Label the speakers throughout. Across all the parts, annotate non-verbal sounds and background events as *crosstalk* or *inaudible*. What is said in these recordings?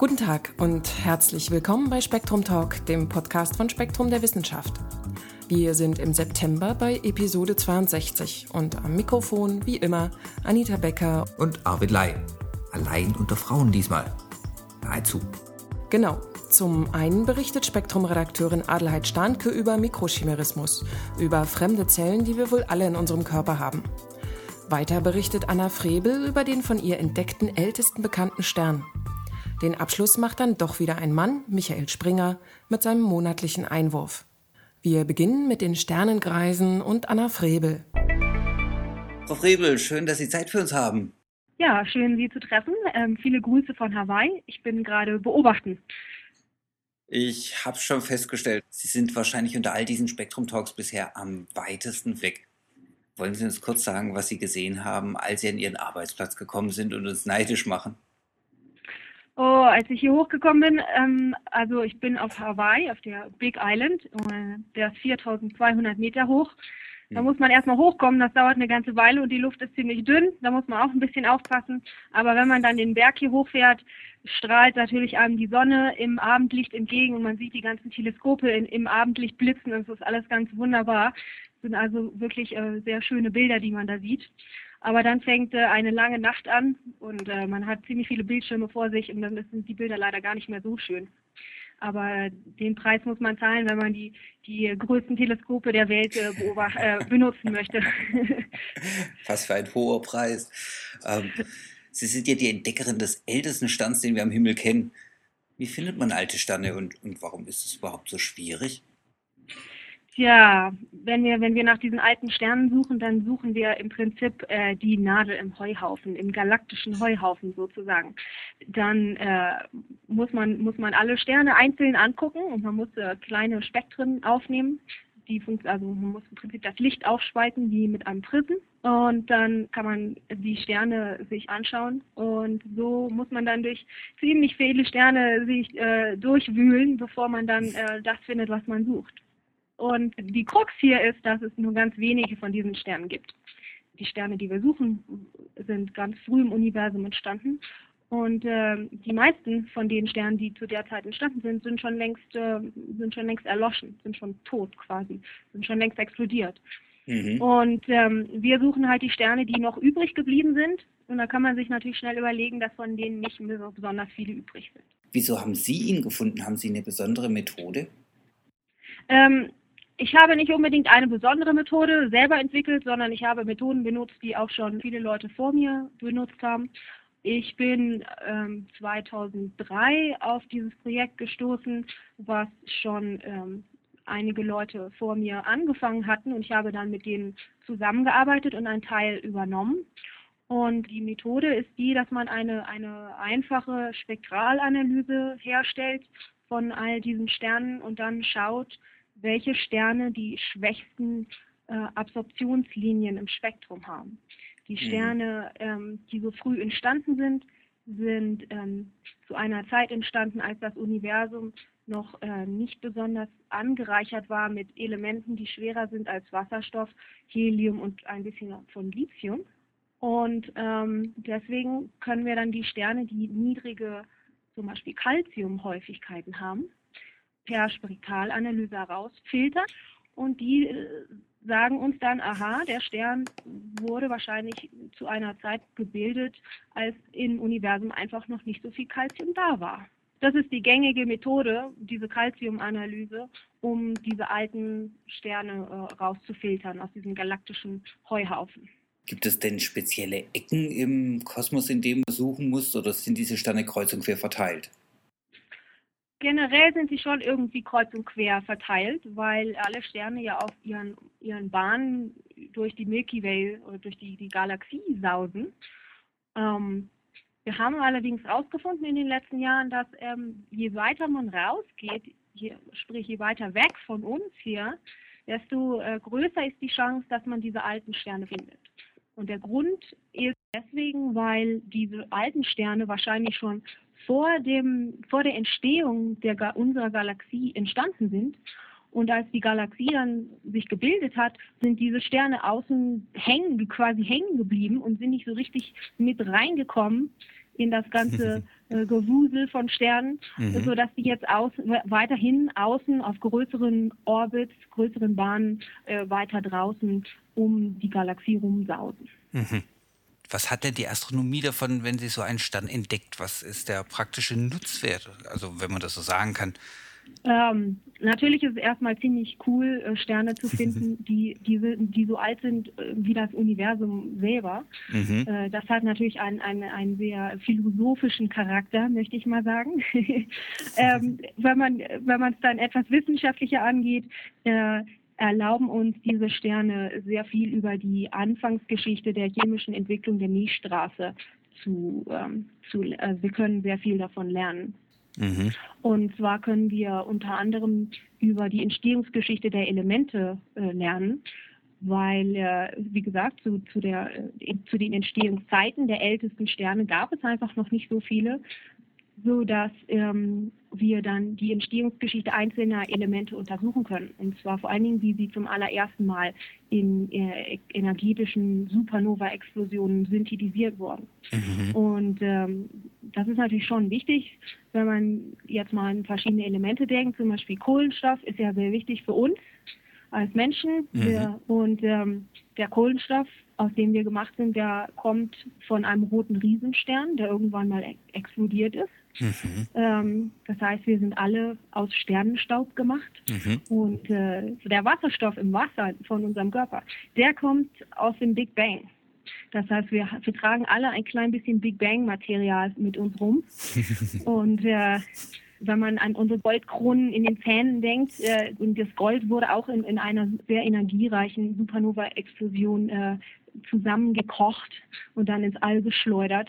Speaker 1: Guten Tag und herzlich willkommen bei Spektrum Talk, dem Podcast von Spektrum der Wissenschaft. Wir sind im September bei Episode 62 und am Mikrofon, wie immer, Anita Becker
Speaker 2: und Arvid Lai. Allein unter Frauen diesmal. Nahezu.
Speaker 1: Genau. Zum einen berichtet Spektrum-Redakteurin Adelheid Stahnke über Mikrochimerismus, über fremde Zellen, die wir wohl alle in unserem Körper haben. Weiter berichtet Anna Frebel über den von ihr entdeckten ältesten bekannten Stern, den Abschluss macht dann doch wieder ein Mann, Michael Springer, mit seinem monatlichen Einwurf. Wir beginnen mit den Sternengreisen und Anna Frebel.
Speaker 2: Frau Frebel, schön, dass Sie Zeit für uns haben.
Speaker 3: Ja, schön, Sie zu treffen. Ähm, viele Grüße von Hawaii. Ich bin gerade beobachten.
Speaker 2: Ich habe schon festgestellt, Sie sind wahrscheinlich unter all diesen Spektrum-Talks bisher am weitesten weg. Wollen Sie uns kurz sagen, was Sie gesehen haben, als Sie an Ihren Arbeitsplatz gekommen sind und uns neidisch machen?
Speaker 3: Oh, als ich hier hochgekommen bin, ähm, also ich bin auf Hawaii, auf der Big Island, äh, der ist 4200 Meter hoch. Da hm. muss man erstmal hochkommen, das dauert eine ganze Weile und die Luft ist ziemlich dünn, da muss man auch ein bisschen aufpassen. Aber wenn man dann den Berg hier hochfährt, strahlt natürlich einem die Sonne im Abendlicht entgegen und man sieht die ganzen Teleskope in, im Abendlicht blitzen und es ist alles ganz wunderbar. Das sind also wirklich äh, sehr schöne Bilder, die man da sieht. Aber dann fängt äh, eine lange Nacht an und äh, man hat ziemlich viele Bildschirme vor sich und dann sind die Bilder leider gar nicht mehr so schön. Aber den Preis muss man zahlen, wenn man die, die größten Teleskope der Welt äh, äh, *laughs* benutzen möchte. *laughs*
Speaker 2: Was für ein hoher Preis. Ähm, Sie sind ja die Entdeckerin des ältesten Sterns, den wir am Himmel kennen. Wie findet man alte Sterne und, und warum ist es überhaupt so schwierig?
Speaker 3: Tja, wenn wir, wenn wir nach diesen alten Sternen suchen, dann suchen wir im Prinzip äh, die Nadel im Heuhaufen, im galaktischen Heuhaufen sozusagen. Dann äh, muss, man, muss man alle Sterne einzeln angucken und man muss äh, kleine Spektren aufnehmen. Die also man muss im Prinzip das Licht aufspalten wie mit einem Prism und dann kann man die Sterne sich anschauen und so muss man dann durch ziemlich viele Sterne sich äh, durchwühlen, bevor man dann äh, das findet, was man sucht. Und die Krux hier ist, dass es nur ganz wenige von diesen Sternen gibt. Die Sterne, die wir suchen, sind ganz früh im Universum entstanden. Und äh, die meisten von den Sternen, die zu der Zeit entstanden sind, sind schon längst, äh, sind schon längst erloschen, sind schon tot quasi, sind schon längst explodiert. Mhm. Und ähm, wir suchen halt die Sterne, die noch übrig geblieben sind. Und da kann man sich natürlich schnell überlegen, dass von denen nicht besonders viele übrig sind.
Speaker 2: Wieso haben Sie ihn gefunden? Haben Sie eine besondere Methode?
Speaker 3: Ähm, ich habe nicht unbedingt eine besondere Methode selber entwickelt, sondern ich habe Methoden benutzt, die auch schon viele Leute vor mir benutzt haben. Ich bin ähm, 2003 auf dieses Projekt gestoßen, was schon ähm, einige Leute vor mir angefangen hatten und ich habe dann mit denen zusammengearbeitet und einen Teil übernommen. Und die Methode ist die, dass man eine, eine einfache Spektralanalyse herstellt von all diesen Sternen und dann schaut, welche Sterne die schwächsten äh, Absorptionslinien im Spektrum haben. Die mhm. Sterne, ähm, die so früh entstanden sind, sind ähm, zu einer Zeit entstanden, als das Universum noch äh, nicht besonders angereichert war mit Elementen, die schwerer sind als Wasserstoff, Helium und ein bisschen von Lithium. Und ähm, deswegen können wir dann die Sterne, die niedrige zum Beispiel Calciumhäufigkeiten haben, per Spektralanalyse herausfiltern und die äh, sagen uns dann, aha, der Stern wurde wahrscheinlich zu einer Zeit gebildet, als im Universum einfach noch nicht so viel Calcium da war. Das ist die gängige Methode, diese Calcium-Analyse, um diese alten Sterne äh, rauszufiltern aus diesem galaktischen Heuhaufen.
Speaker 2: Gibt es denn spezielle Ecken im Kosmos, in denen man suchen muss, oder sind diese Sterne kreuz und quer verteilt?
Speaker 3: Generell sind sie schon irgendwie kreuz und quer verteilt, weil alle Sterne ja auf ihren, ihren Bahnen durch die Milky Way oder durch die, die Galaxie sausen. Ähm, wir haben allerdings herausgefunden in den letzten Jahren, dass ähm, je weiter man rausgeht, je, sprich je weiter weg von uns hier, desto äh, größer ist die Chance, dass man diese alten Sterne findet. Und der Grund ist deswegen, weil diese alten Sterne wahrscheinlich schon vor, dem, vor der Entstehung der, unserer Galaxie entstanden sind. Und als die Galaxie dann sich gebildet hat, sind diese Sterne außen hängen, quasi hängen geblieben und sind nicht so richtig mit reingekommen in das ganze *laughs* äh, Gewusel von Sternen, mhm. sodass die jetzt aus, weiterhin außen auf größeren Orbits, größeren Bahnen äh, weiter draußen um die Galaxie rumsausen.
Speaker 2: Mhm. Was hat denn die Astronomie davon, wenn sie so einen Stern entdeckt? Was ist der praktische Nutzwert? Also wenn man das so sagen kann.
Speaker 3: Ähm, natürlich ist es erstmal ziemlich cool, äh, Sterne zu finden, *laughs* die, die, die so alt sind äh, wie das Universum selber. Mhm. Äh, das hat natürlich einen, einen, einen sehr philosophischen Charakter, möchte ich mal sagen. *laughs* ähm, wenn man wenn man es dann etwas wissenschaftlicher angeht, äh, erlauben uns diese Sterne sehr viel über die Anfangsgeschichte der chemischen Entwicklung der Milchstraße zu, ähm, zu äh, wir können sehr viel davon lernen. Mhm. Und zwar können wir unter anderem über die Entstehungsgeschichte der Elemente äh, lernen, weil, äh, wie gesagt, zu, zu, der, äh, zu den Entstehungszeiten der ältesten Sterne gab es einfach noch nicht so viele so dass ähm, wir dann die Entstehungsgeschichte einzelner Elemente untersuchen können. Und zwar vor allen Dingen, wie sie zum allerersten Mal in äh, energetischen Supernova-Explosionen synthetisiert wurden. Mhm. Und ähm, das ist natürlich schon wichtig, wenn man jetzt mal an verschiedene Elemente denkt. Zum Beispiel Kohlenstoff ist ja sehr wichtig für uns als Menschen. Mhm. Wir, und ähm, der Kohlenstoff, aus dem wir gemacht sind, der kommt von einem roten Riesenstern, der irgendwann mal explodiert ist. Mhm. Ähm, das heißt, wir sind alle aus Sternenstaub gemacht. Mhm. Und äh, der Wasserstoff im Wasser von unserem Körper, der kommt aus dem Big Bang. Das heißt, wir, wir tragen alle ein klein bisschen Big Bang-Material mit uns rum. *laughs* und äh, wenn man an unsere Goldkronen in den Zähnen denkt, äh, und das Gold wurde auch in, in einer sehr energiereichen Supernova-Explosion äh, zusammengekocht und dann ins All geschleudert.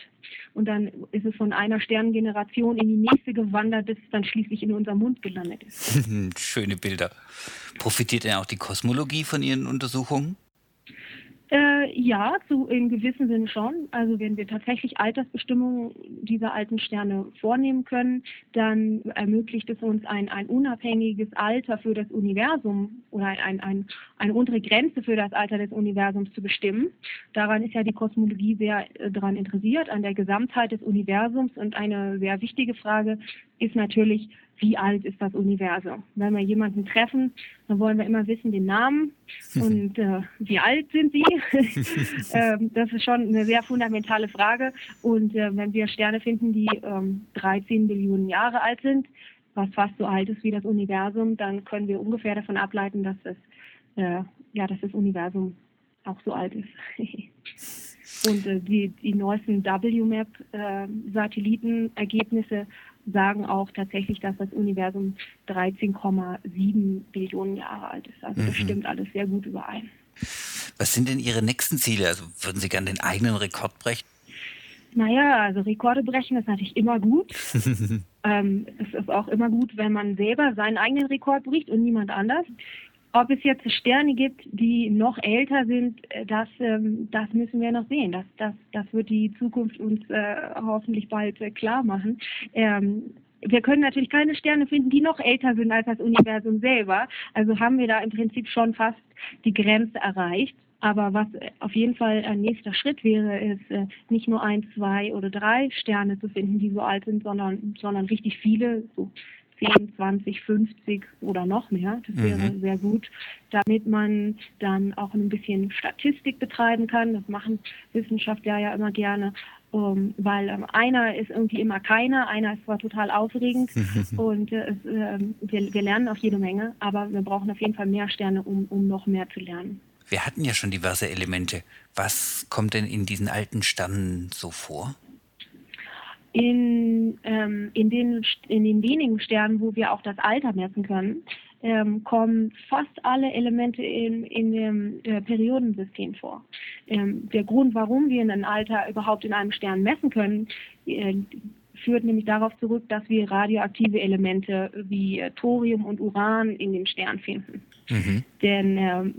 Speaker 3: Und dann ist es von einer Sternengeneration in die nächste gewandert, bis es dann schließlich in unserem Mund gelandet ist. *laughs*
Speaker 2: Schöne Bilder. Profitiert denn auch die Kosmologie von Ihren Untersuchungen?
Speaker 3: Äh, ja, zu, im gewissen Sinne schon. Also wenn wir tatsächlich Altersbestimmungen dieser alten Sterne vornehmen können, dann ermöglicht es uns ein, ein unabhängiges Alter für das Universum oder ein, ein, eine untere Grenze für das Alter des Universums zu bestimmen. Daran ist ja die Kosmologie sehr äh, daran interessiert, an der Gesamtheit des Universums. Und eine sehr wichtige Frage ist natürlich, wie alt ist das Universum. Wenn wir jemanden treffen, dann wollen wir immer wissen den Namen *laughs* und äh, wie alt sind sie. *laughs* ähm, das ist schon eine sehr fundamentale Frage. Und äh, wenn wir Sterne finden, die ähm, 13 Billionen Jahre alt sind, was fast so alt ist wie das Universum, dann können wir ungefähr davon ableiten, dass das, äh, ja, dass das Universum auch so alt ist. *laughs* Und äh, die, die neuesten WMAP-Satellitenergebnisse äh, sagen auch tatsächlich, dass das Universum 13,7 Billionen Jahre alt ist. Also das mhm. stimmt alles sehr gut überein.
Speaker 2: Was sind denn Ihre nächsten Ziele? Also würden Sie gerne den eigenen Rekord brechen?
Speaker 3: Naja, also Rekorde brechen ist natürlich immer gut. *laughs* ähm, es ist auch immer gut, wenn man selber seinen eigenen Rekord bricht und niemand anders. Ob es jetzt Sterne gibt, die noch älter sind, äh, das, ähm, das müssen wir noch sehen. Das, das, das wird die Zukunft uns äh, hoffentlich bald äh, klar machen. Ähm, wir können natürlich keine Sterne finden, die noch älter sind als das Universum selber. Also haben wir da im Prinzip schon fast die Grenze erreicht. Aber was auf jeden Fall ein nächster Schritt wäre, ist äh, nicht nur ein, zwei oder drei Sterne zu finden, die so alt sind, sondern, sondern richtig viele, so 10, 20, 50 oder noch mehr. Das wäre mhm. sehr gut, damit man dann auch ein bisschen Statistik betreiben kann. Das machen Wissenschaftler ja immer gerne. Um, ähm, weil ähm, einer ist irgendwie immer keiner, einer ist zwar total aufregend *laughs* und äh, es, äh, wir, wir, lernen auch jede Menge, aber wir brauchen auf jeden Fall mehr Sterne, um, um noch mehr zu lernen.
Speaker 2: Wir hatten ja schon diverse Elemente. Was kommt denn in diesen alten Sternen so vor?
Speaker 3: In, ähm, in, den, in den wenigen Sternen, wo wir auch das Alter messen können, ähm, kommen fast alle Elemente in, in dem äh, Periodensystem vor. Ähm, der Grund, warum wir ein Alter überhaupt in einem Stern messen können, äh, führt nämlich darauf zurück, dass wir radioaktive Elemente wie äh, Thorium und Uran in dem Stern finden. Mhm. Denn ähm,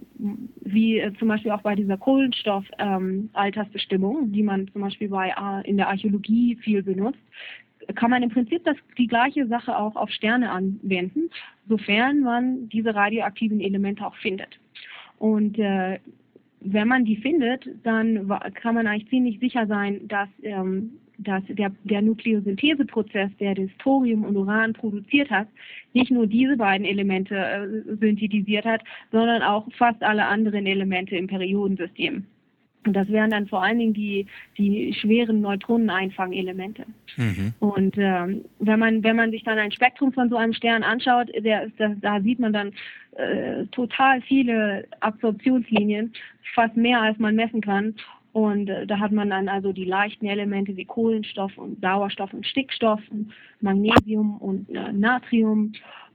Speaker 3: wie äh, zum Beispiel auch bei dieser Kohlenstoff-Altersbestimmung, ähm, die man zum Beispiel bei, äh, in der Archäologie viel benutzt, kann man im Prinzip das, die gleiche Sache auch auf Sterne anwenden, sofern man diese radioaktiven Elemente auch findet. Und äh, wenn man die findet, dann kann man eigentlich ziemlich sicher sein, dass, ähm, dass der, der Nukleosyntheseprozess, der das Thorium und Uran produziert hat, nicht nur diese beiden Elemente äh, synthetisiert hat, sondern auch fast alle anderen Elemente im Periodensystem. Und das wären dann vor allen Dingen die, die schweren Neutroneneinfangelemente. Mhm. Und ähm, wenn man wenn man sich dann ein Spektrum von so einem Stern anschaut, der, der, da sieht man dann äh, total viele Absorptionslinien, fast mehr als man messen kann. Und äh, da hat man dann also die leichten Elemente wie Kohlenstoff und Sauerstoff und Stickstoff, und Magnesium und äh, Natrium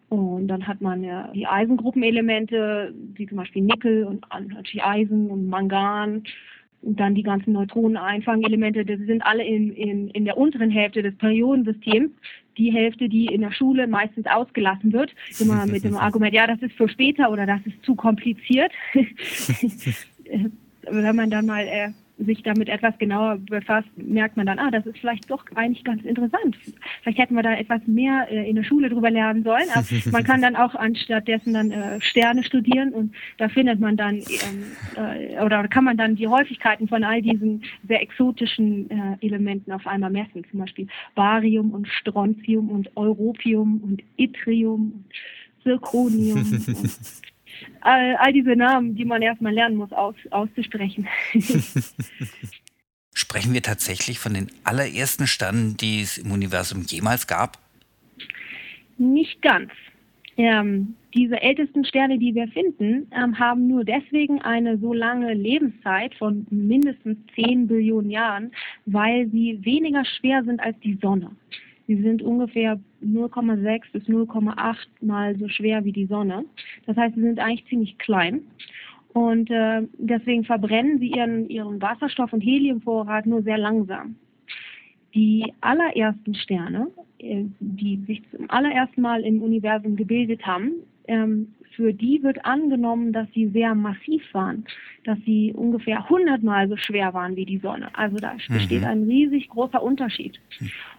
Speaker 3: und dann hat man ja die Eisengruppenelemente, wie zum Beispiel Nickel und natürlich Eisen und Mangan und dann die ganzen Neutroneneinfangelemente, das sind alle in, in, in der unteren Hälfte des Periodensystems. Die Hälfte, die in der Schule meistens ausgelassen wird, immer *laughs* mit dem Argument, ja, das ist für später oder das ist zu kompliziert. *laughs* *laughs* Wenn man dann mal äh, sich damit etwas genauer befasst, merkt man dann, ah, das ist vielleicht doch eigentlich ganz interessant. Vielleicht hätten wir da etwas mehr äh, in der Schule drüber lernen sollen. Aber *laughs* man kann dann auch anstattdessen dann äh, Sterne studieren und da findet man dann ähm, äh, oder kann man dann die Häufigkeiten von all diesen sehr exotischen äh, Elementen auf einmal messen. Zum Beispiel Barium und Strontium und Europium und Yttrium und Zirconium *laughs* und all, all diese Namen, die man erstmal lernen muss aus, auszusprechen. *laughs*
Speaker 2: Sprechen wir tatsächlich von den allerersten Sternen, die es im Universum jemals gab?
Speaker 3: Nicht ganz. Ähm, diese ältesten Sterne, die wir finden, ähm, haben nur deswegen eine so lange Lebenszeit von mindestens 10 Billionen Jahren, weil sie weniger schwer sind als die Sonne. Sie sind ungefähr 0,6 bis 0,8 mal so schwer wie die Sonne. Das heißt, sie sind eigentlich ziemlich klein. Und äh, deswegen verbrennen sie ihren, ihren Wasserstoff- und Heliumvorrat nur sehr langsam. Die allerersten Sterne, äh, die sich zum allerersten Mal im Universum gebildet haben, ähm, für die wird angenommen, dass sie sehr massiv waren, dass sie ungefähr hundertmal so schwer waren wie die Sonne. Also da besteht mhm. ein riesig großer Unterschied.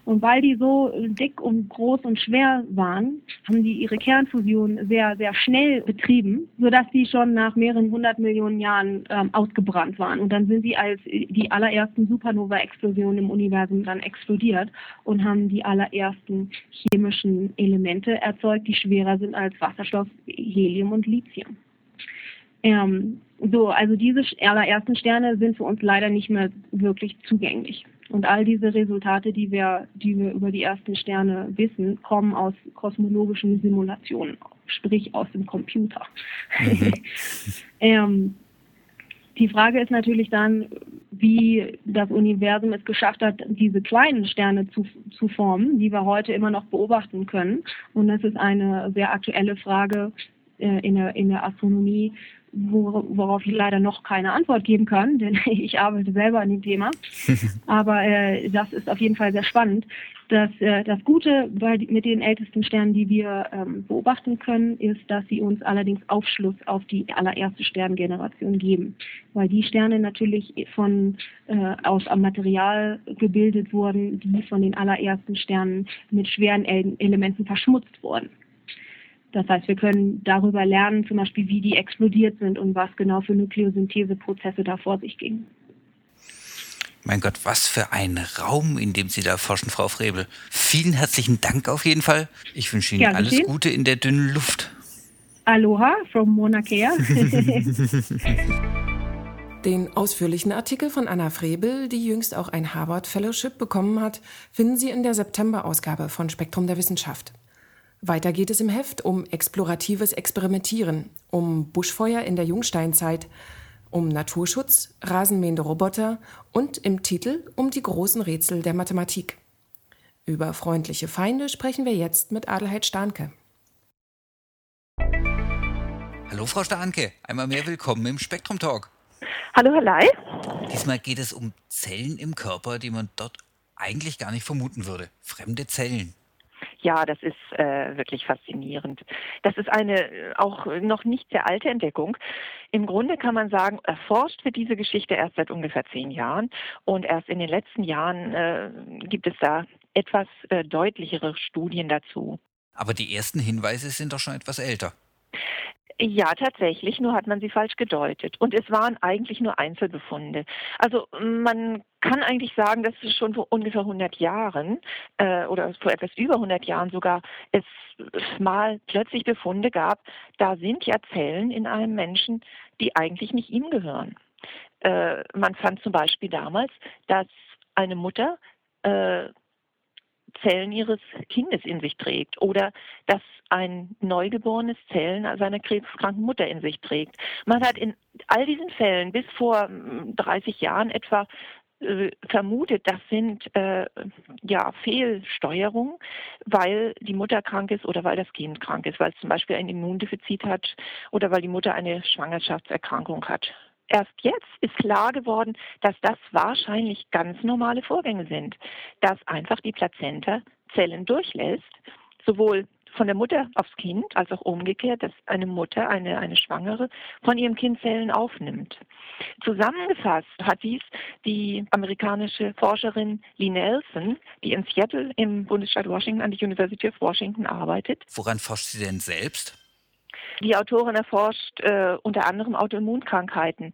Speaker 3: Und weil die so dick und groß und schwer waren, haben die ihre Kernfusion sehr, sehr schnell betrieben, sodass sie schon nach mehreren hundert Millionen Jahren ähm, ausgebrannt waren. Und dann sind sie als die allerersten Supernova-Explosionen im Universum dann explodiert und haben die allerersten chemischen Elemente erzeugt, die schwerer sind als Wasserstoff, Helium Helium und Lithium. Ähm, so, also diese allerersten Sterne sind für uns leider nicht mehr wirklich zugänglich. Und all diese Resultate, die wir, die wir über die ersten Sterne wissen, kommen aus kosmologischen Simulationen, sprich aus dem Computer. Mhm. *laughs* ähm, die Frage ist natürlich dann, wie das Universum es geschafft hat, diese kleinen Sterne zu, zu formen, die wir heute immer noch beobachten können. Und das ist eine sehr aktuelle Frage, äh, in, der, in der Astronomie, worauf ich leider noch keine Antwort geben kann, denn *laughs* ich arbeite selber an dem Thema. *laughs* Aber äh, das ist auf jeden Fall sehr spannend. Das, äh, das Gute bei, mit den ältesten Sternen, die wir ähm, beobachten können, ist, dass sie uns allerdings Aufschluss auf die allererste Sterngeneration geben. Weil die Sterne natürlich von, äh, aus am Material gebildet wurden, die von den allerersten Sternen mit schweren Elementen verschmutzt wurden. Das heißt, wir können darüber lernen, zum Beispiel, wie die explodiert sind und was genau für Nukleosyntheseprozesse da vor sich gingen.
Speaker 2: Mein Gott, was für ein Raum, in dem Sie da forschen, Frau Frebel. Vielen herzlichen Dank auf jeden Fall. Ich wünsche Ihnen ja, alles sehen. Gute in der dünnen Luft.
Speaker 3: Aloha from Mauna *laughs* *laughs* Kea.
Speaker 1: Den ausführlichen Artikel von Anna Frebel, die jüngst auch ein Harvard Fellowship bekommen hat, finden Sie in der September-Ausgabe von Spektrum der Wissenschaft. Weiter geht es im Heft um exploratives Experimentieren, um Buschfeuer in der Jungsteinzeit, um Naturschutz, rasenmähende Roboter und im Titel um die großen Rätsel der Mathematik. Über freundliche Feinde sprechen wir jetzt mit Adelheid Starnke.
Speaker 2: Hallo Frau Starnke, einmal mehr willkommen im Spektrum Talk.
Speaker 4: Hallo Herr Ley.
Speaker 2: Diesmal geht es um Zellen im Körper, die man dort eigentlich gar nicht vermuten würde. Fremde Zellen.
Speaker 4: Ja, das ist äh, wirklich faszinierend. Das ist eine äh, auch noch nicht sehr alte Entdeckung. Im Grunde kann man sagen, erforscht wird diese Geschichte erst seit ungefähr zehn Jahren und erst in den letzten Jahren äh, gibt es da etwas äh, deutlichere Studien dazu.
Speaker 2: Aber die ersten Hinweise sind doch schon etwas älter.
Speaker 4: Ja, tatsächlich, nur hat man sie falsch gedeutet. Und es waren eigentlich nur Einzelbefunde. Also man kann eigentlich sagen, dass es schon vor ungefähr 100 Jahren äh, oder vor etwas über 100 Jahren sogar es mal plötzlich Befunde gab, da sind ja Zellen in einem Menschen, die eigentlich nicht ihm gehören. Äh, man fand zum Beispiel damals, dass eine Mutter äh, Zellen ihres Kindes in sich trägt oder dass ein Neugeborenes Zellen seiner krebskranken Mutter in sich trägt. Man hat in all diesen Fällen bis vor 30 hm, Jahren etwa vermutet, das sind äh, ja Fehlsteuerungen, weil die Mutter krank ist oder weil das Kind krank ist, weil es zum Beispiel ein Immundefizit hat oder weil die Mutter eine Schwangerschaftserkrankung hat. Erst jetzt ist klar geworden, dass das wahrscheinlich ganz normale Vorgänge sind, dass einfach die Plazenta Zellen durchlässt, sowohl von der Mutter aufs Kind als auch umgekehrt, dass eine Mutter, eine, eine Schwangere, von ihrem Kind Zellen aufnimmt. Zusammengefasst hat dies die amerikanische Forscherin Lee Nelson, die in Seattle im Bundesstaat Washington an der University of Washington arbeitet.
Speaker 2: Woran forscht sie denn selbst?
Speaker 4: Die Autorin erforscht äh, unter anderem Autoimmunkrankheiten.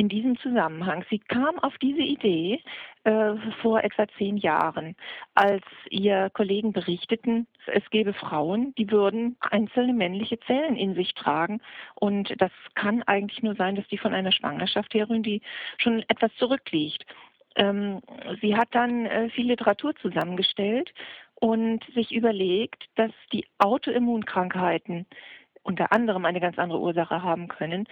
Speaker 4: In diesem Zusammenhang, sie kam auf diese Idee äh, vor etwa zehn Jahren, als ihr Kollegen berichteten, es gäbe Frauen, die würden einzelne männliche Zellen in sich tragen. Und das kann eigentlich nur sein, dass die von einer Schwangerschaft herrühren, die schon etwas zurückliegt. Ähm, sie hat dann äh, viel Literatur zusammengestellt und sich überlegt, dass die Autoimmunkrankheiten unter anderem eine ganz andere Ursache haben können,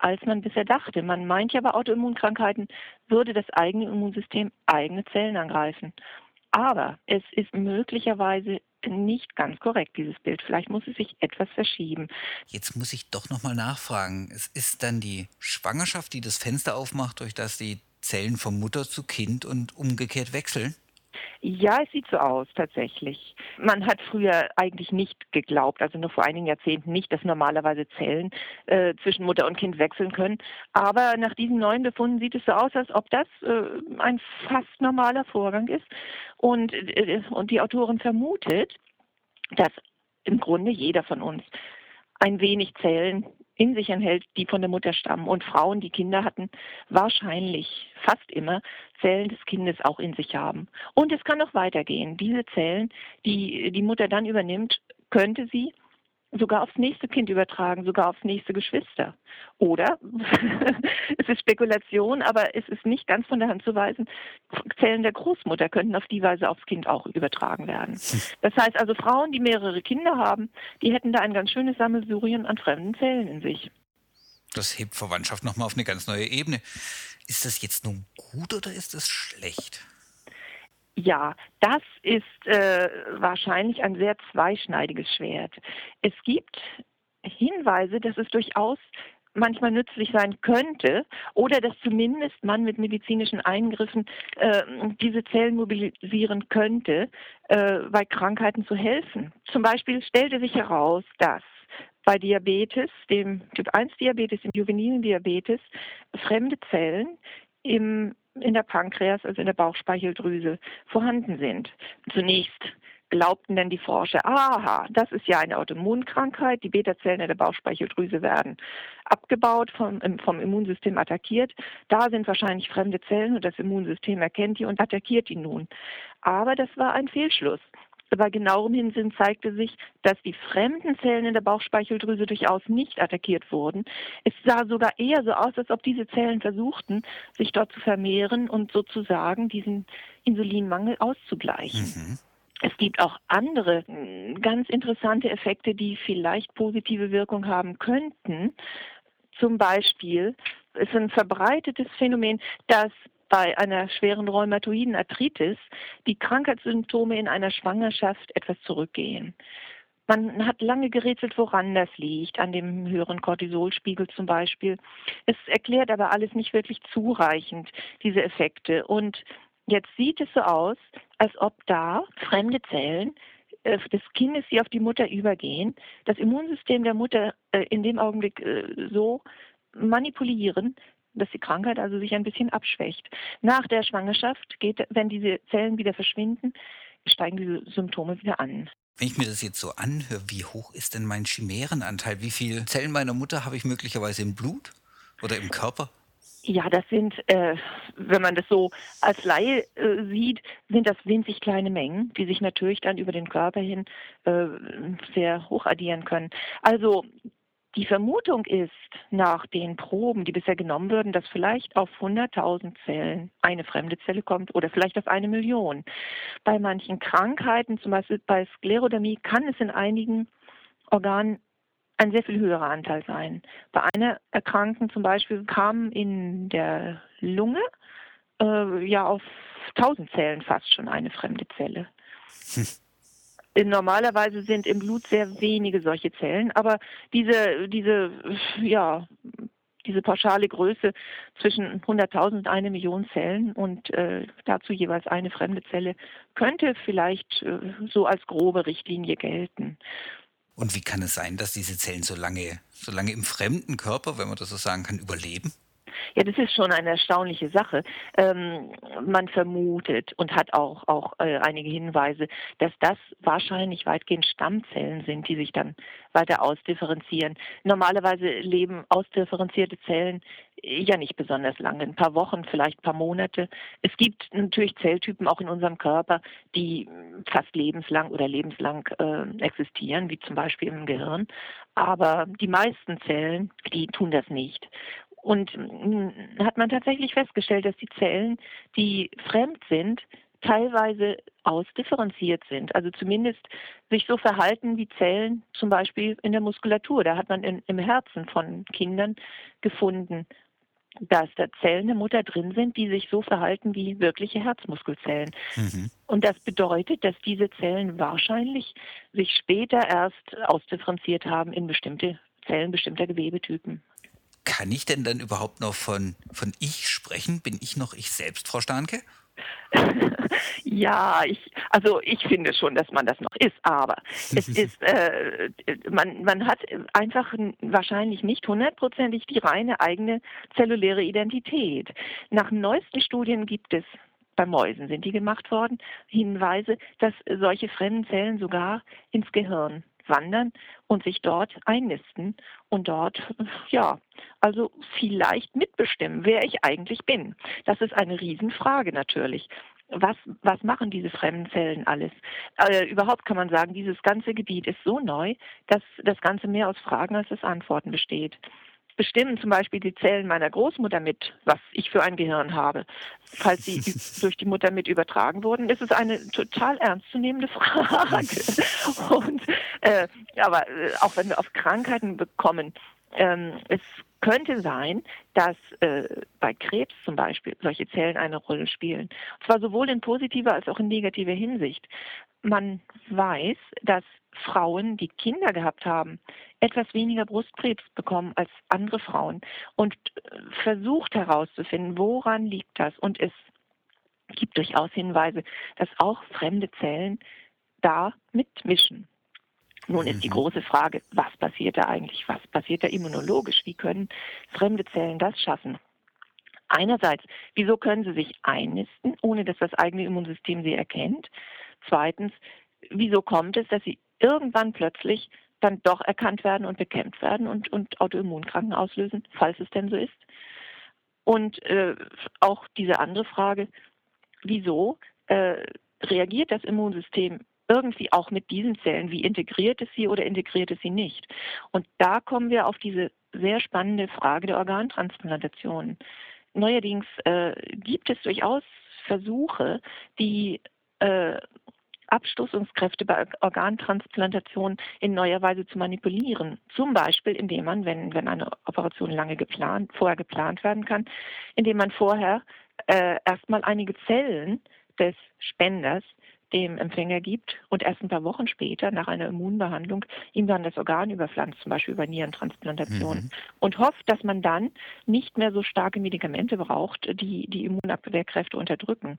Speaker 4: als man bisher dachte. Man meint ja bei Autoimmunkrankheiten würde das eigene Immunsystem eigene Zellen angreifen. Aber es ist möglicherweise nicht ganz korrekt, dieses Bild. Vielleicht muss es sich etwas verschieben.
Speaker 2: Jetzt muss ich doch nochmal nachfragen. Es ist dann die Schwangerschaft, die das Fenster aufmacht, durch das die Zellen von Mutter zu Kind und umgekehrt wechseln?
Speaker 4: Ja, es sieht so aus tatsächlich. Man hat früher eigentlich nicht geglaubt, also nur vor einigen Jahrzehnten nicht, dass normalerweise Zellen äh, zwischen Mutter und Kind wechseln können. Aber nach diesen neuen Befunden sieht es so aus, als ob das äh, ein fast normaler Vorgang ist. Und, äh, und die Autorin vermutet, dass im Grunde jeder von uns ein wenig Zellen in sich enthält, die von der Mutter stammen. Und Frauen, die Kinder hatten, wahrscheinlich fast immer Zellen des Kindes auch in sich haben. Und es kann noch weitergehen. Diese Zellen, die die Mutter dann übernimmt, könnte sie sogar aufs nächste Kind übertragen, sogar aufs nächste Geschwister. Oder, *laughs* es ist Spekulation, aber es ist nicht ganz von der Hand zu weisen, Zellen der Großmutter könnten auf die Weise aufs Kind auch übertragen werden. *laughs* Das heißt also, Frauen, die mehrere Kinder haben, die hätten da ein ganz schönes Sammelsurien an fremden Zellen in sich.
Speaker 2: Das hebt Verwandtschaft nochmal auf eine ganz neue Ebene. Ist das jetzt nun gut oder ist es schlecht?
Speaker 4: Ja, das ist äh, wahrscheinlich ein sehr zweischneidiges Schwert. Es gibt Hinweise, dass es durchaus manchmal nützlich sein könnte oder dass zumindest man mit medizinischen Eingriffen äh, diese Zellen mobilisieren könnte, äh, bei Krankheiten zu helfen. Zum Beispiel stellte sich heraus, dass bei Diabetes, dem Typ 1 Diabetes, im juvenilen Diabetes, fremde Zellen im in der Pankreas, also in der Bauchspeicheldrüse, vorhanden sind. Zunächst glaubten dann die Forscher, aha, das ist ja eine Autoimmunkrankheit, die Beta-Zellen in der Bauchspeicheldrüse werden abgebaut, vom, vom Immunsystem attackiert. Da sind wahrscheinlich fremde Zellen und das Immunsystem erkennt die und attackiert die nun. Aber das war ein Fehlschluss bei genauerem Hinsehen zeigte sich, dass die fremden Zellen in der Bauchspeicheldrüse durchaus nicht attackiert wurden. Es sah sogar eher so aus, als ob diese Zellen versuchten, sich dort zu vermehren und sozusagen diesen Insulinmangel auszugleichen. Mhm. Es gibt auch andere hm, ganz interessante Effekte, die vielleicht positive Wirkung haben könnten. Zum Beispiel ist ein verbreitetes Phänomen, dass bei einer schweren rheumatoiden Arthritis die Krankheitssymptome in einer Schwangerschaft etwas zurückgehen. Man hat lange gerätselt, woran das liegt, an dem höheren Cortisolspiegel zum Beispiel. Es erklärt aber alles nicht wirklich zureichend, diese Effekte. Und jetzt sieht es so aus, als ob da fremde Zellen äh, des Kindes, die auf die Mutter übergehen, das Immunsystem der Mutter äh, in dem Augenblick äh, so manipulieren, dass die Krankheit also sich ein bisschen abschwächt. Nach der Schwangerschaft geht, wenn diese Zellen wieder verschwinden, steigen diese Symptome wieder an.
Speaker 2: Wenn ich mir das jetzt so anhöre, wie hoch ist denn mein Chimärenanteil? Wie viele Zellen meiner Mutter habe ich möglicherweise im Blut oder im Körper?
Speaker 4: Ja, das sind, äh, wenn man das so als Laie äh, sieht, sind das winzig kleine Mengen, die sich natürlich dann über den Körper hin äh, sehr hoch addieren können. Also die Vermutung ist nach den Proben, die bisher genommen würden, dass vielleicht auf 100.000 Zellen eine fremde Zelle kommt oder vielleicht auf eine Million. Bei manchen Krankheiten, zum Beispiel bei Sklerodermie, kann es in einigen Organen ein sehr viel höherer Anteil sein. Bei einer Erkrankung zum Beispiel kam in der Lunge äh, ja auf 1000 Zellen fast schon eine fremde Zelle. *laughs* Normalerweise sind im Blut sehr wenige solche Zellen, aber diese, diese, ja, diese pauschale Größe zwischen 100.000 und eine Million Zellen und äh, dazu jeweils eine fremde Zelle könnte vielleicht äh, so als grobe Richtlinie gelten.
Speaker 2: Und wie kann es sein, dass diese Zellen so lange, so lange im fremden Körper, wenn man das so sagen kann, überleben?
Speaker 4: Ja, das ist schon eine erstaunliche Sache. Ähm, man vermutet und hat auch, auch äh, einige Hinweise, dass das wahrscheinlich weitgehend Stammzellen sind, die sich dann weiter ausdifferenzieren. Normalerweise leben ausdifferenzierte Zellen ja nicht besonders lange, ein paar Wochen, vielleicht ein paar Monate. Es gibt natürlich Zelltypen auch in unserem Körper, die fast lebenslang oder lebenslang äh, existieren, wie zum Beispiel im Gehirn. Aber die meisten Zellen, die tun das nicht. Und hm, hat man tatsächlich festgestellt, dass die Zellen, die fremd sind, teilweise ausdifferenziert sind. Also zumindest sich so verhalten wie Zellen zum Beispiel in der Muskulatur. Da hat man in, im Herzen von Kindern gefunden, dass da Zellen der Mutter drin sind, die sich so verhalten wie wirkliche Herzmuskelzellen. Mhm. Und das bedeutet, dass diese Zellen wahrscheinlich sich später erst ausdifferenziert haben in bestimmte Zellen bestimmter Gewebetypen.
Speaker 2: Kann ich denn dann überhaupt noch von, von ich sprechen? Bin ich noch ich selbst, Frau Starnke? *laughs*
Speaker 4: ja, ich, also ich finde schon, dass man das noch ist, aber es *laughs* ist, äh, man, man hat einfach wahrscheinlich nicht hundertprozentig die reine eigene zelluläre Identität. Nach neuesten Studien gibt es bei Mäusen sind die gemacht worden, Hinweise, dass solche fremden Zellen sogar ins Gehirn wandern und sich dort einnisten und dort, ja, also vielleicht mitbestimmen, wer ich eigentlich bin. Das ist eine Riesenfrage natürlich. Was, was machen diese fremden Zellen alles? Äh, überhaupt kann man sagen, dieses ganze Gebiet ist so neu, dass das Ganze mehr aus Fragen als aus Antworten besteht bestimmen zum Beispiel die Zellen meiner Großmutter mit, was ich für ein Gehirn habe. Falls sie *laughs* durch die Mutter mit übertragen wurden, ist es eine total ernstzunehmende Frage. *laughs* Und, äh, aber äh, auch wenn wir auf Krankheiten bekommen, ähm, es könnte sein, dass äh, bei Krebs zum Beispiel solche Zellen eine Rolle spielen. Und zwar sowohl in positiver als auch in negativer Hinsicht. Man weiß, dass Frauen, die Kinder gehabt haben, etwas weniger Brustkrebs bekommen als andere Frauen und äh, versucht herauszufinden, woran liegt das. Und es gibt durchaus Hinweise, dass auch fremde Zellen da mitmischen. Nun ist die mhm. große Frage, was passiert da eigentlich? Was passiert da immunologisch? Wie können fremde Zellen das schaffen? Einerseits, wieso können sie sich einnisten, ohne dass das eigene Immunsystem sie erkennt? Zweitens, wieso kommt es, dass sie irgendwann plötzlich dann doch erkannt werden und bekämpft werden und, und Autoimmunkranken auslösen, falls es denn so ist. Und äh, auch diese andere Frage, wieso äh, reagiert das Immunsystem irgendwie auch mit diesen Zellen? Wie integriert es sie oder integriert es sie nicht? Und da kommen wir auf diese sehr spannende Frage der Organtransplantation. Neuerdings äh, gibt es durchaus Versuche, die äh, Abstoßungskräfte bei Organtransplantation in neuer Weise zu manipulieren. Zum Beispiel, indem man, wenn, wenn eine Operation lange geplant, vorher geplant werden kann, indem man vorher äh, erstmal einige Zellen des Spenders dem Empfänger gibt und erst ein paar Wochen später nach einer Immunbehandlung ihm dann das Organ überpflanzt, zum Beispiel über Nierentransplantation mhm. und hofft, dass man dann nicht mehr so starke Medikamente braucht, die die Immunabwehrkräfte unterdrücken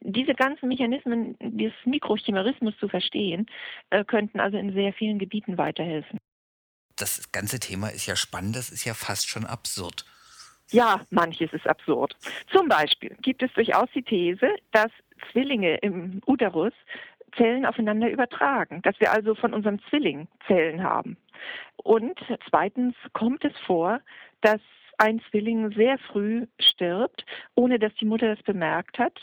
Speaker 4: diese ganzen Mechanismen des Mikrochimerismus zu verstehen, äh, könnten also in sehr vielen Gebieten weiterhelfen.
Speaker 2: Das ganze Thema ist ja spannend, das ist ja fast schon absurd.
Speaker 4: Ja, manches ist absurd. Zum Beispiel gibt es durchaus die These, dass Zwillinge im Uterus Zellen aufeinander übertragen, dass wir also von unserem Zwilling Zellen haben. Und zweitens kommt es vor, dass ein Zwilling sehr früh stirbt, ohne dass die Mutter das bemerkt hat.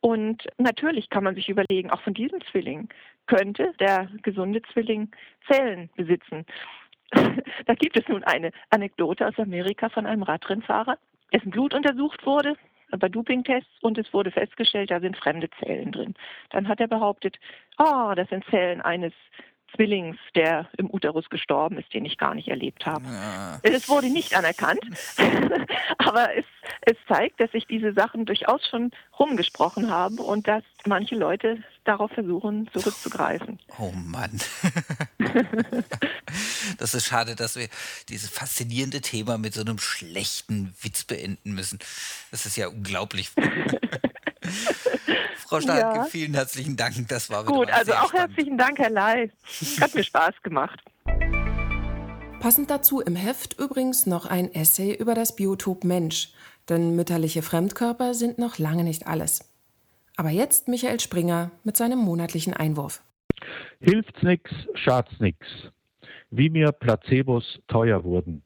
Speaker 4: Und natürlich kann man sich überlegen, auch von diesem Zwilling könnte der gesunde Zwilling Zellen besitzen. *laughs* da gibt es nun eine Anekdote aus Amerika von einem Radrennfahrer, dessen Blut untersucht wurde bei Dopingtests und es wurde festgestellt, da sind fremde Zellen drin. Dann hat er behauptet, oh, das sind Zellen eines Zwillings, der im Uterus gestorben ist, den ich gar nicht erlebt habe. Ja. Es wurde nicht anerkannt, *laughs* aber es, es zeigt, dass sich diese Sachen durchaus schon rumgesprochen haben und dass manche Leute darauf versuchen, zurückzugreifen.
Speaker 2: Oh Mann. *laughs* das ist schade, dass wir dieses faszinierende Thema mit so einem schlechten Witz beenden müssen. Das ist ja unglaublich. *laughs* Frau Starke, ja. vielen herzlichen Dank. Das war
Speaker 4: Gut, also auch spannend. herzlichen Dank, Herr Lai. Hat mir Spaß gemacht.
Speaker 1: Passend dazu im Heft übrigens noch ein Essay über das Biotop Mensch, denn mütterliche Fremdkörper sind noch lange nicht alles. Aber jetzt Michael Springer mit seinem monatlichen Einwurf.
Speaker 5: Hilft's nix, schad's nix. Wie mir Placebos teuer wurden.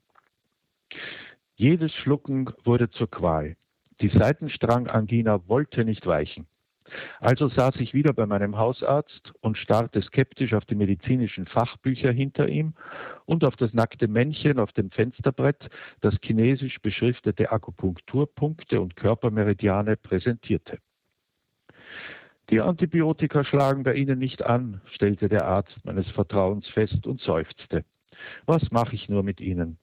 Speaker 5: Jedes Schlucken wurde zur Qual. Die Seitenstrangangina wollte nicht weichen. Also saß ich wieder bei meinem Hausarzt und starrte skeptisch auf die medizinischen Fachbücher hinter ihm und auf das nackte Männchen auf dem Fensterbrett, das chinesisch beschriftete Akupunkturpunkte und Körpermeridiane präsentierte. Die Antibiotika schlagen bei Ihnen nicht an, stellte der Arzt meines Vertrauens fest und seufzte. Was mache ich nur mit Ihnen?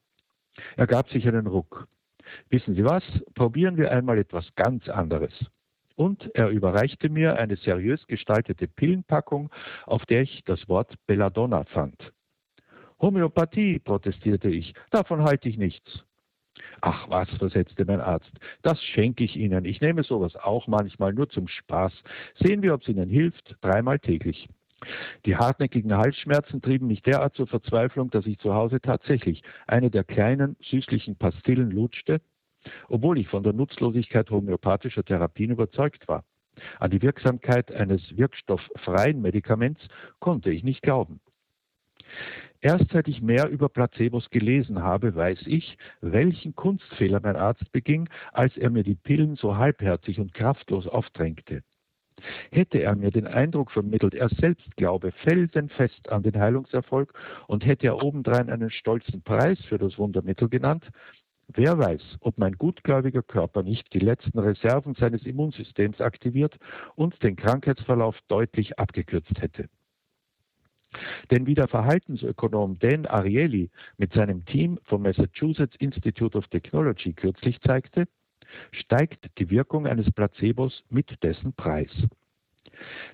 Speaker 5: Er gab sich einen Ruck. Wissen Sie was? Probieren wir einmal etwas ganz anderes und er überreichte mir eine seriös gestaltete Pillenpackung, auf der ich das Wort Belladonna fand. Homöopathie, protestierte ich, davon halte ich nichts. Ach was, versetzte mein Arzt, das schenke ich Ihnen. Ich nehme sowas auch manchmal nur zum Spaß. Sehen wir, ob es Ihnen hilft, dreimal täglich. Die hartnäckigen Halsschmerzen trieben mich derart zur Verzweiflung, dass ich zu Hause tatsächlich eine der kleinen, süßlichen Pastillen lutschte obwohl ich von der Nutzlosigkeit homöopathischer Therapien überzeugt war. An die Wirksamkeit eines wirkstofffreien Medikaments konnte ich nicht glauben. Erst seit ich mehr über Placebos gelesen habe, weiß ich, welchen Kunstfehler mein Arzt beging, als er mir die Pillen so halbherzig und kraftlos aufdrängte. Hätte er mir den Eindruck vermittelt, er selbst glaube felsenfest an den Heilungserfolg und hätte er obendrein einen stolzen Preis für das Wundermittel genannt, Wer weiß, ob mein gutgläubiger Körper nicht die letzten Reserven seines Immunsystems aktiviert und den Krankheitsverlauf deutlich abgekürzt hätte. Denn wie der Verhaltensökonom Dan Ariely mit seinem Team vom Massachusetts Institute of Technology kürzlich zeigte, steigt die Wirkung eines Placebos mit dessen Preis.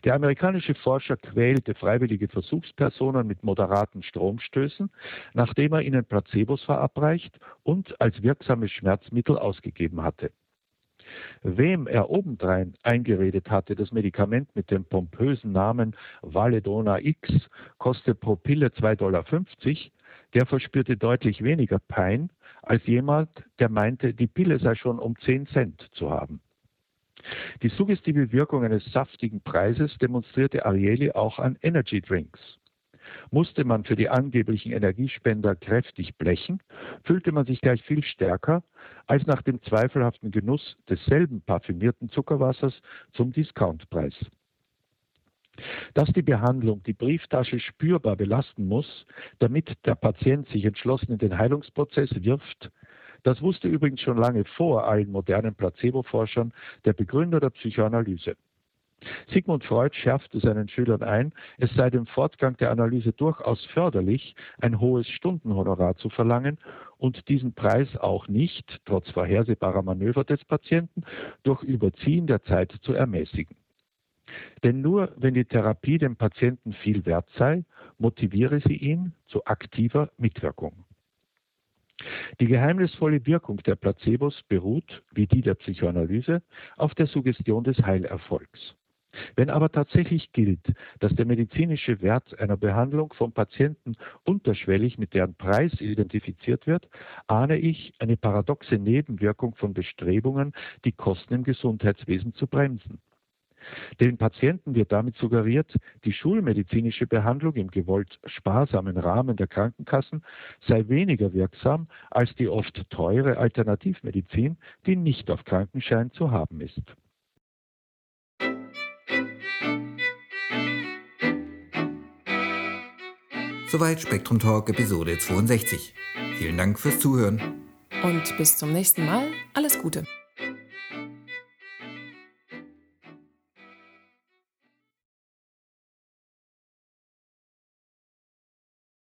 Speaker 5: Der amerikanische Forscher quälte freiwillige Versuchspersonen mit moderaten Stromstößen, nachdem er ihnen Placebos verabreicht und als wirksames Schmerzmittel ausgegeben hatte. Wem er obendrein eingeredet hatte, das Medikament mit dem pompösen Namen Valedona X koste pro Pille 2,50 Dollar, der verspürte deutlich weniger Pein als jemand, der meinte, die Pille sei schon um 10 Cent zu haben. Die suggestive Wirkung eines saftigen Preises demonstrierte Ariely auch an Energy Drinks. Musste man für die angeblichen Energiespender kräftig blechen, fühlte man sich gleich viel stärker als nach dem zweifelhaften Genuss desselben parfümierten Zuckerwassers zum Discountpreis. Dass die Behandlung die Brieftasche spürbar belasten muss, damit der Patient sich entschlossen in den Heilungsprozess wirft, das wusste übrigens schon lange vor allen modernen Placebo-Forschern der Begründer der Psychoanalyse. Sigmund Freud schärfte seinen Schülern ein, es sei dem Fortgang der Analyse durchaus förderlich, ein hohes Stundenhonorar zu verlangen und diesen Preis auch nicht, trotz vorhersehbarer Manöver des Patienten, durch Überziehen der Zeit zu ermäßigen. Denn nur wenn die Therapie dem Patienten viel wert sei, motiviere sie ihn zu aktiver Mitwirkung. Die geheimnisvolle Wirkung der Placebos beruht, wie die der Psychoanalyse, auf der Suggestion des Heilerfolgs. Wenn aber tatsächlich gilt, dass der medizinische Wert einer Behandlung vom Patienten unterschwellig mit deren Preis identifiziert wird, ahne ich eine paradoxe Nebenwirkung von Bestrebungen, die Kosten im Gesundheitswesen zu bremsen. Den Patienten wird damit suggeriert, die schulmedizinische Behandlung im gewollt sparsamen Rahmen der Krankenkassen sei weniger wirksam als die oft teure Alternativmedizin, die nicht auf Krankenschein zu haben ist.
Speaker 2: Soweit Spektrum Talk Episode 62. Vielen Dank fürs Zuhören.
Speaker 1: Und bis zum nächsten Mal. Alles Gute.